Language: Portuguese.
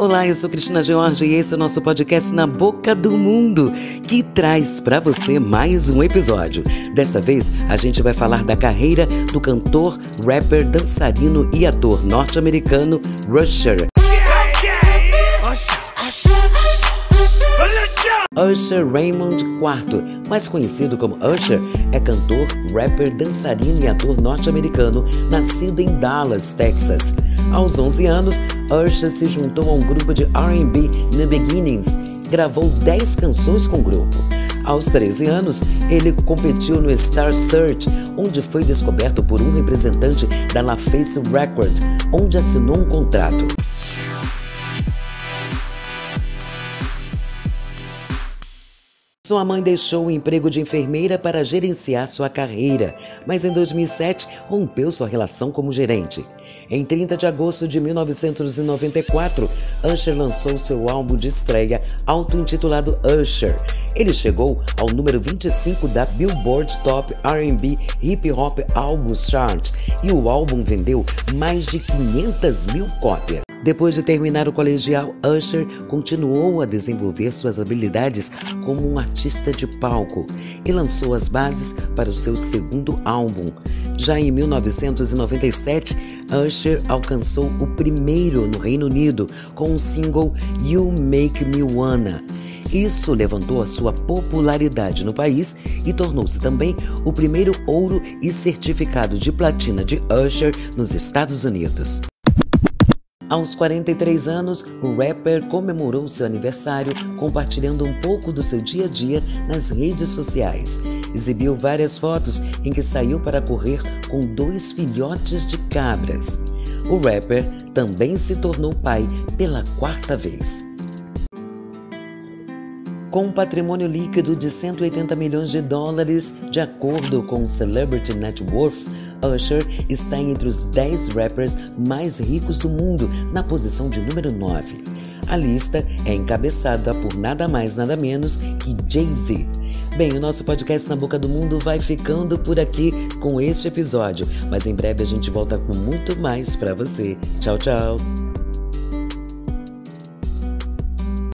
Olá, eu sou Cristina George e esse é o nosso podcast Na Boca do Mundo, que traz para você mais um episódio. Desta vez, a gente vai falar da carreira do cantor, rapper, dançarino e ator norte-americano Rusher. Usher Raymond IV, mais conhecido como Usher, é cantor, rapper, dançarino e ator norte-americano, nascido em Dallas, Texas. Aos 11 anos, Usher se juntou a um grupo de R&B The Beginnings, gravou 10 canções com o grupo. Aos 13 anos, ele competiu no Star Search, onde foi descoberto por um representante da La Face Records, onde assinou um contrato. Sua mãe deixou o emprego de enfermeira para gerenciar sua carreira, mas em 2007 rompeu sua relação como gerente. Em 30 de agosto de 1994, Usher lançou seu álbum de estreia, auto-intitulado Usher. Ele chegou ao número 25 da Billboard Top R&B Hip Hop Albums Chart e o álbum vendeu mais de 500 mil cópias. Depois de terminar o colegial, Usher continuou a desenvolver suas habilidades como um artista de palco e lançou as bases para o seu segundo álbum. Já em 1997, Usher alcançou o primeiro no Reino Unido com o single You Make Me Wanna. Isso levantou a sua popularidade no país e tornou-se também o primeiro ouro e certificado de platina de Usher nos Estados Unidos. Aos 43 anos, o rapper comemorou seu aniversário compartilhando um pouco do seu dia a dia nas redes sociais. Exibiu várias fotos em que saiu para correr com dois filhotes de cabras. O rapper também se tornou pai pela quarta vez. Com um patrimônio líquido de 180 milhões de dólares, de acordo com o Celebrity Net Worth, Usher está entre os 10 rappers mais ricos do mundo, na posição de número 9. A lista é encabeçada por nada mais nada menos que Jay-Z. Bem, o nosso podcast Na Boca do Mundo vai ficando por aqui com este episódio, mas em breve a gente volta com muito mais para você. Tchau, tchau!